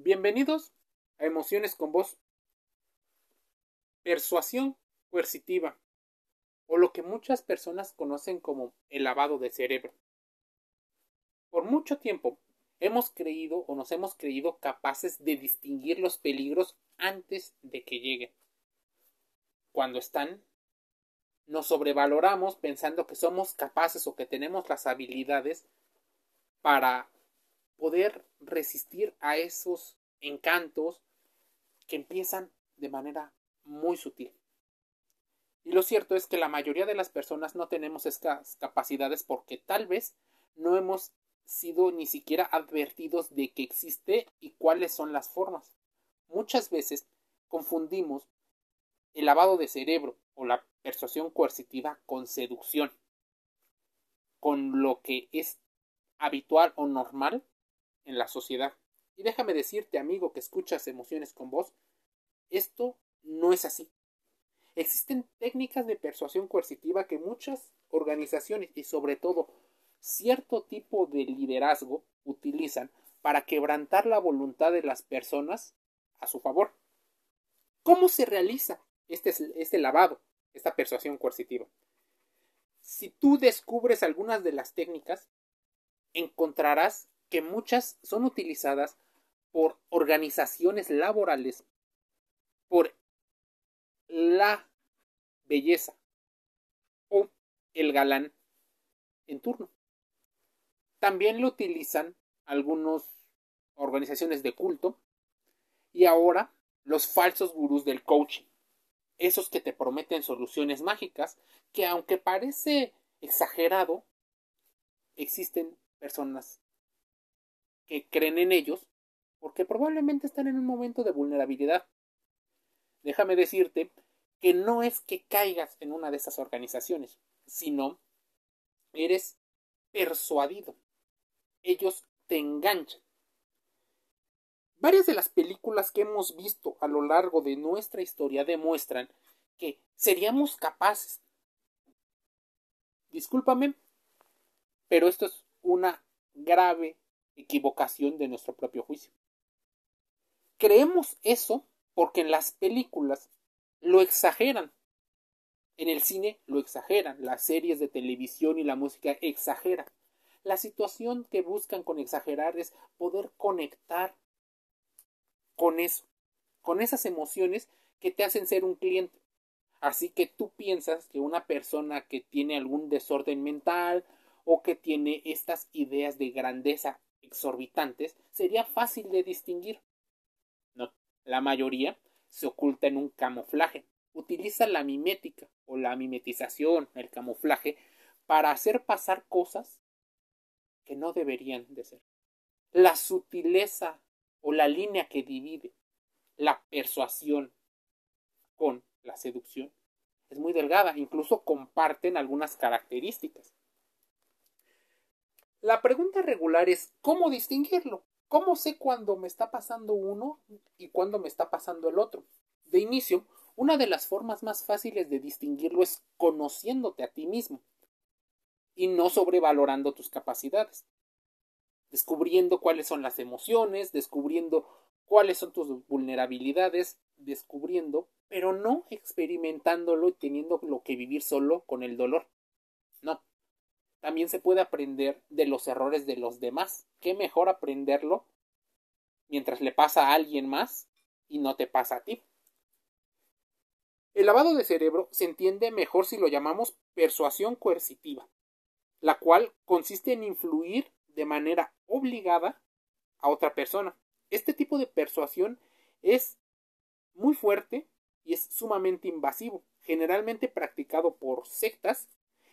Bienvenidos a Emociones con Voz. Persuasión coercitiva, o lo que muchas personas conocen como el lavado de cerebro. Por mucho tiempo hemos creído o nos hemos creído capaces de distinguir los peligros antes de que lleguen. Cuando están, nos sobrevaloramos pensando que somos capaces o que tenemos las habilidades para poder resistir a esos encantos que empiezan de manera muy sutil. Y lo cierto es que la mayoría de las personas no tenemos estas capacidades porque tal vez no hemos sido ni siquiera advertidos de que existe y cuáles son las formas. Muchas veces confundimos el lavado de cerebro o la persuasión coercitiva con seducción, con lo que es habitual o normal en la sociedad. Y déjame decirte, amigo, que escuchas emociones con voz, esto no es así. Existen técnicas de persuasión coercitiva que muchas organizaciones y sobre todo cierto tipo de liderazgo utilizan para quebrantar la voluntad de las personas a su favor. ¿Cómo se realiza este, este lavado, esta persuasión coercitiva? Si tú descubres algunas de las técnicas, encontrarás que muchas son utilizadas por organizaciones laborales por la belleza o el galán en turno. También lo utilizan algunas organizaciones de culto y ahora los falsos gurús del coaching. Esos que te prometen soluciones mágicas que aunque parece exagerado, existen personas que creen en ellos porque probablemente están en un momento de vulnerabilidad. Déjame decirte que no es que caigas en una de esas organizaciones, sino eres persuadido. Ellos te enganchan. Varias de las películas que hemos visto a lo largo de nuestra historia demuestran que seríamos capaces. Discúlpame, pero esto es una grave equivocación de nuestro propio juicio. Creemos eso porque en las películas lo exageran. En el cine lo exageran, las series de televisión y la música exageran. La situación que buscan con exagerar es poder conectar con eso, con esas emociones que te hacen ser un cliente. Así que tú piensas que una persona que tiene algún desorden mental o que tiene estas ideas de grandeza exorbitantes sería fácil de distinguir. No, la mayoría se oculta en un camuflaje. Utiliza la mimética o la mimetización, el camuflaje, para hacer pasar cosas que no deberían de ser. La sutileza o la línea que divide la persuasión con la seducción es muy delgada, incluso comparten algunas características. La pregunta regular es ¿cómo distinguirlo? ¿Cómo sé cuándo me está pasando uno y cuándo me está pasando el otro? De inicio, una de las formas más fáciles de distinguirlo es conociéndote a ti mismo y no sobrevalorando tus capacidades. Descubriendo cuáles son las emociones, descubriendo cuáles son tus vulnerabilidades, descubriendo, pero no experimentándolo y teniendo lo que vivir solo con el dolor. No, también se puede aprender de los errores de los demás. ¿Qué mejor aprenderlo mientras le pasa a alguien más y no te pasa a ti? El lavado de cerebro se entiende mejor si lo llamamos persuasión coercitiva, la cual consiste en influir de manera obligada a otra persona. Este tipo de persuasión es muy fuerte y es sumamente invasivo, generalmente practicado por sectas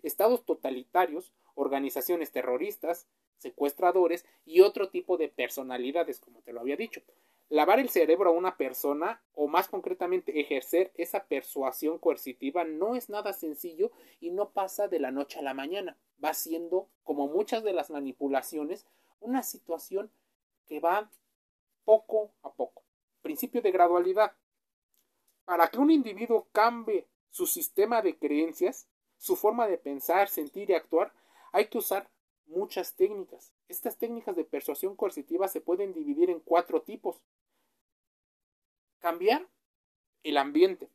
estados totalitarios, organizaciones terroristas, secuestradores y otro tipo de personalidades, como te lo había dicho. Lavar el cerebro a una persona, o más concretamente ejercer esa persuasión coercitiva, no es nada sencillo y no pasa de la noche a la mañana. Va siendo, como muchas de las manipulaciones, una situación que va poco a poco. Principio de gradualidad. Para que un individuo cambie su sistema de creencias, su forma de pensar, sentir y actuar, hay que usar muchas técnicas. Estas técnicas de persuasión coercitiva se pueden dividir en cuatro tipos. cambiar el ambiente,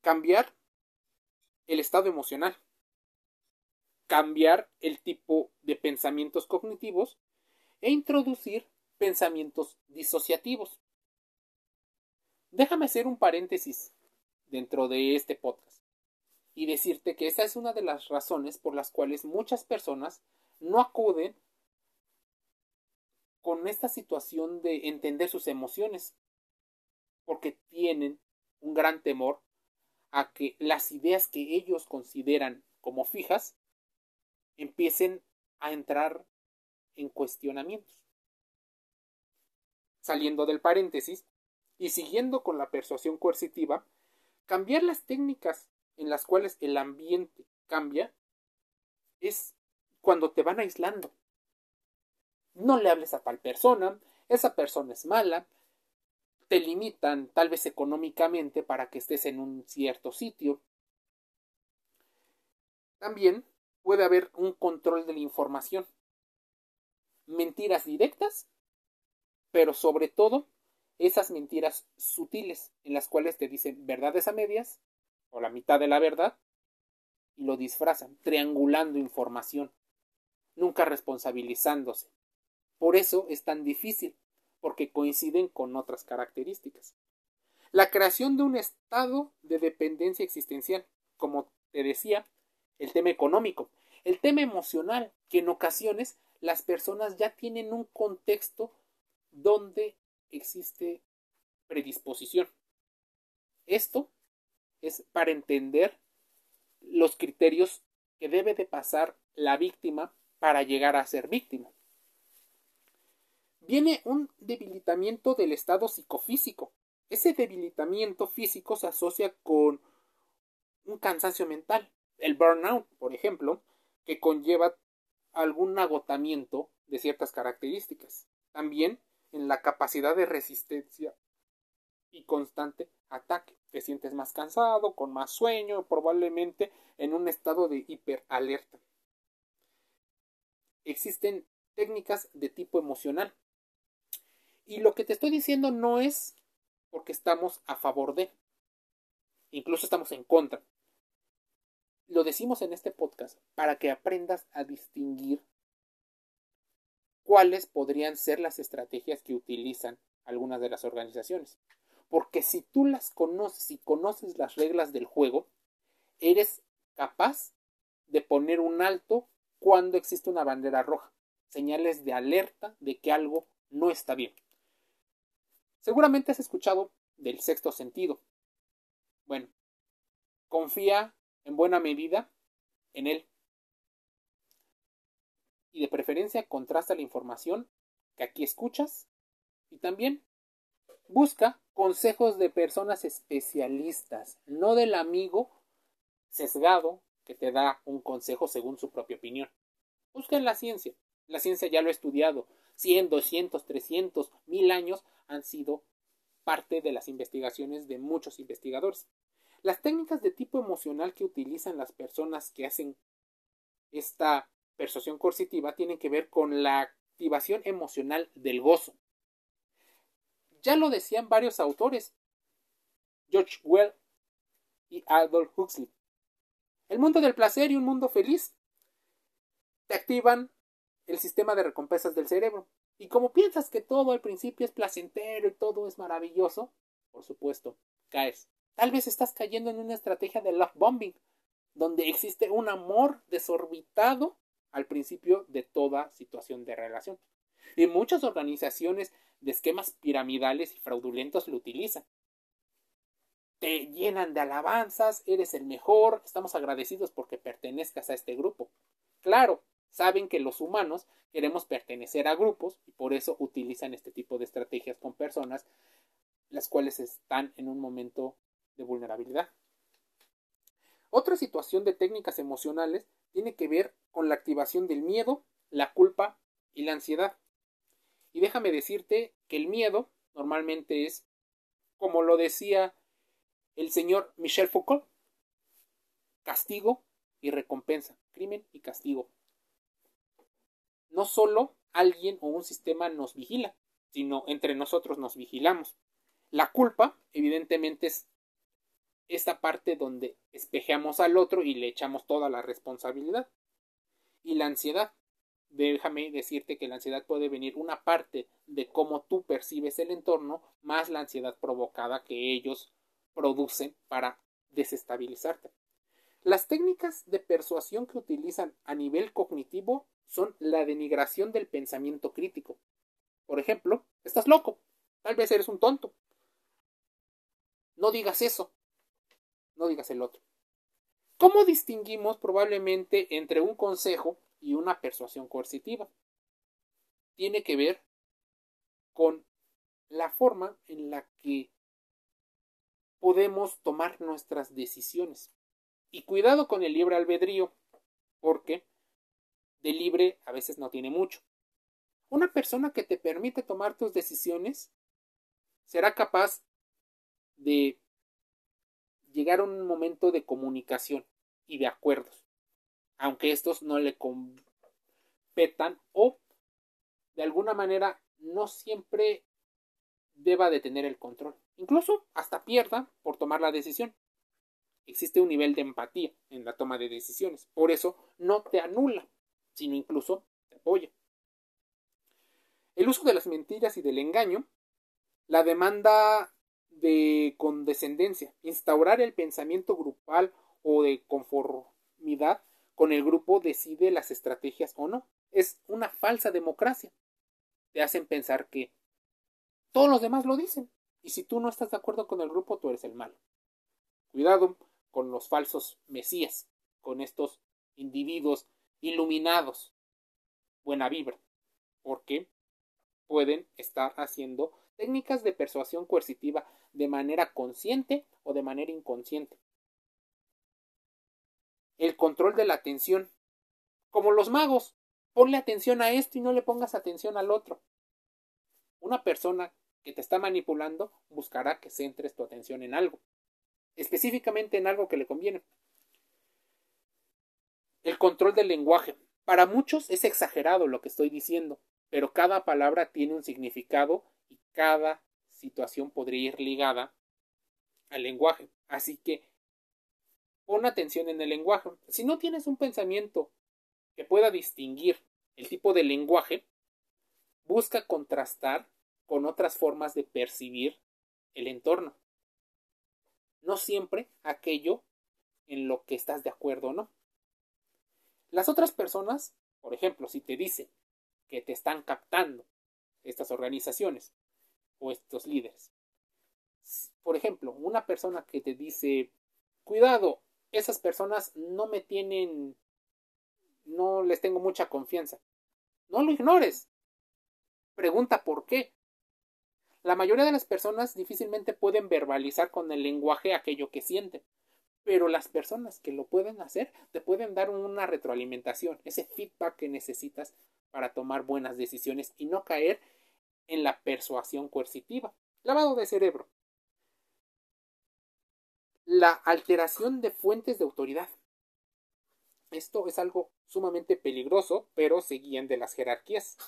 cambiar el estado emocional, cambiar el tipo de pensamientos cognitivos e introducir pensamientos disociativos. Déjame hacer un paréntesis dentro de este podcast y decirte que esta es una de las razones por las cuales muchas personas no acuden con esta situación de entender sus emociones, porque tienen un gran temor a que las ideas que ellos consideran como fijas empiecen a entrar en cuestionamientos. Saliendo del paréntesis y siguiendo con la persuasión coercitiva, cambiar las técnicas en las cuales el ambiente cambia es cuando te van aislando no le hables a tal persona, esa persona es mala, te limitan tal vez económicamente para que estés en un cierto sitio. También puede haber un control de la información. Mentiras directas, pero sobre todo esas mentiras sutiles en las cuales te dicen verdades a medias la mitad de la verdad y lo disfrazan, triangulando información, nunca responsabilizándose. Por eso es tan difícil, porque coinciden con otras características. La creación de un estado de dependencia existencial, como te decía, el tema económico, el tema emocional, que en ocasiones las personas ya tienen un contexto donde existe predisposición. Esto es para entender los criterios que debe de pasar la víctima para llegar a ser víctima viene un debilitamiento del estado psicofísico. Ese debilitamiento físico se asocia con un cansancio mental, el burnout, por ejemplo, que conlleva algún agotamiento de ciertas características. También en la capacidad de resistencia y constante ataque. Te sientes más cansado, con más sueño, probablemente en un estado de hiperalerta. Existen técnicas de tipo emocional y lo que te estoy diciendo no es porque estamos a favor de, incluso estamos en contra. Lo decimos en este podcast para que aprendas a distinguir cuáles podrían ser las estrategias que utilizan algunas de las organizaciones. Porque si tú las conoces y conoces las reglas del juego, eres capaz de poner un alto cuando existe una bandera roja, señales de alerta de que algo no está bien. Seguramente has escuchado del sexto sentido. Bueno, confía en buena medida en él. Y de preferencia contrasta la información que aquí escuchas y también busca consejos de personas especialistas, no del amigo sesgado que te da un consejo según su propia opinión. Busca en la ciencia. La ciencia ya lo ha estudiado. 100, 200, 300, 1000 años han sido parte de las investigaciones de muchos investigadores. Las técnicas de tipo emocional que utilizan las personas que hacen esta persuasión coercitiva tienen que ver con la activación emocional del gozo. Ya lo decían varios autores, George Well y Adolf Huxley. El mundo del placer y un mundo feliz te activan el sistema de recompensas del cerebro. Y como piensas que todo al principio es placentero y todo es maravilloso, por supuesto, caes. Tal vez estás cayendo en una estrategia de love bombing, donde existe un amor desorbitado al principio de toda situación de relación. Y muchas organizaciones de esquemas piramidales y fraudulentos lo utilizan. Te llenan de alabanzas, eres el mejor, estamos agradecidos porque pertenezcas a este grupo. Claro, saben que los humanos queremos pertenecer a grupos y por eso utilizan este tipo de estrategias con personas las cuales están en un momento de vulnerabilidad. Otra situación de técnicas emocionales tiene que ver con la activación del miedo, la culpa y la ansiedad. Y déjame decirte que el miedo normalmente es, como lo decía el señor Michel Foucault, castigo y recompensa, crimen y castigo no solo alguien o un sistema nos vigila, sino entre nosotros nos vigilamos. La culpa, evidentemente, es esta parte donde espejeamos al otro y le echamos toda la responsabilidad. Y la ansiedad. Déjame decirte que la ansiedad puede venir una parte de cómo tú percibes el entorno más la ansiedad provocada que ellos producen para desestabilizarte. Las técnicas de persuasión que utilizan a nivel cognitivo son la denigración del pensamiento crítico. Por ejemplo, estás loco, tal vez eres un tonto. No digas eso, no digas el otro. ¿Cómo distinguimos probablemente entre un consejo y una persuasión coercitiva? Tiene que ver con la forma en la que podemos tomar nuestras decisiones. Y cuidado con el libre albedrío, porque de libre a veces no tiene mucho. Una persona que te permite tomar tus decisiones será capaz de llegar a un momento de comunicación y de acuerdos, aunque estos no le competan o de alguna manera no siempre deba de tener el control, incluso hasta pierda por tomar la decisión. Existe un nivel de empatía en la toma de decisiones, por eso no te anula, sino incluso te apoya. El uso de las mentiras y del engaño, la demanda de condescendencia, instaurar el pensamiento grupal o de conformidad con el grupo decide las estrategias o no. Es una falsa democracia. Te hacen pensar que todos los demás lo dicen. Y si tú no estás de acuerdo con el grupo, tú eres el malo. Cuidado con los falsos mesías, con estos individuos iluminados. Buena vibra. Porque pueden estar haciendo técnicas de persuasión coercitiva de manera consciente o de manera inconsciente. El control de la atención. Como los magos, ponle atención a esto y no le pongas atención al otro. Una persona que te está manipulando buscará que centres tu atención en algo, específicamente en algo que le conviene. El control del lenguaje. Para muchos es exagerado lo que estoy diciendo, pero cada palabra tiene un significado y cada situación podría ir ligada al lenguaje. Así que pon atención en el lenguaje. Si no tienes un pensamiento que pueda distinguir el tipo de lenguaje, busca contrastar con otras formas de percibir el entorno. No siempre aquello en lo que estás de acuerdo o no. Las otras personas, por ejemplo, si te dicen que te están captando estas organizaciones o estos líderes. Por ejemplo, una persona que te dice, cuidado, esas personas no me tienen, no les tengo mucha confianza. No lo ignores. Pregunta por qué. La mayoría de las personas difícilmente pueden verbalizar con el lenguaje aquello que sienten, pero las personas que lo pueden hacer te pueden dar una retroalimentación, ese feedback que necesitas para tomar buenas decisiones y no caer en la persuasión coercitiva. Lavado de cerebro. La alteración de fuentes de autoridad. Esto es algo sumamente peligroso, pero se guían de las jerarquías.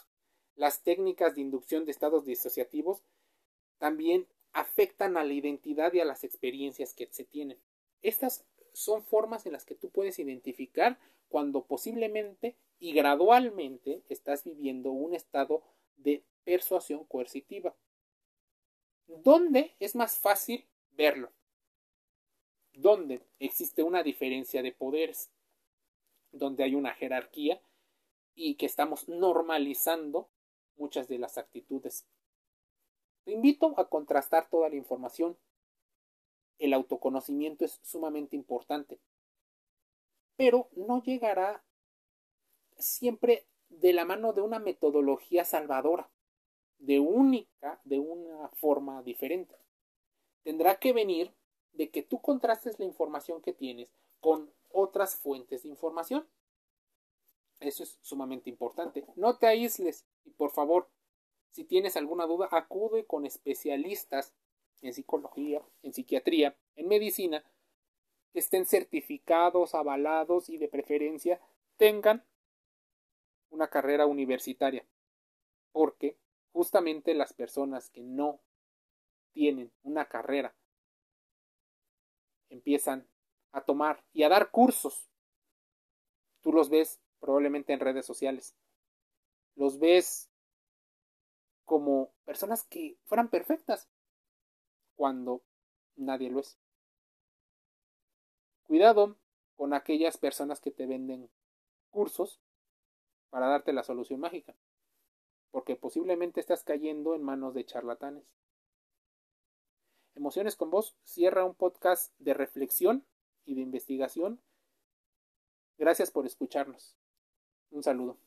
Las técnicas de inducción de estados disociativos también afectan a la identidad y a las experiencias que se tienen. Estas son formas en las que tú puedes identificar cuando posiblemente y gradualmente estás viviendo un estado de persuasión coercitiva. ¿Dónde es más fácil verlo? ¿Dónde existe una diferencia de poderes? Donde hay una jerarquía y que estamos normalizando muchas de las actitudes. Te invito a contrastar toda la información. El autoconocimiento es sumamente importante, pero no llegará siempre de la mano de una metodología salvadora, de única, de una forma diferente. Tendrá que venir de que tú contrastes la información que tienes con otras fuentes de información. Eso es sumamente importante. No te aísles y por favor, si tienes alguna duda, acude con especialistas en psicología, en psiquiatría, en medicina, que estén certificados, avalados y de preferencia tengan una carrera universitaria, porque justamente las personas que no tienen una carrera empiezan a tomar y a dar cursos. Tú los ves probablemente en redes sociales. Los ves como personas que fueran perfectas cuando nadie lo es. Cuidado con aquellas personas que te venden cursos para darte la solución mágica, porque posiblemente estás cayendo en manos de charlatanes. Emociones con vos cierra un podcast de reflexión y de investigación. Gracias por escucharnos. Un saludo.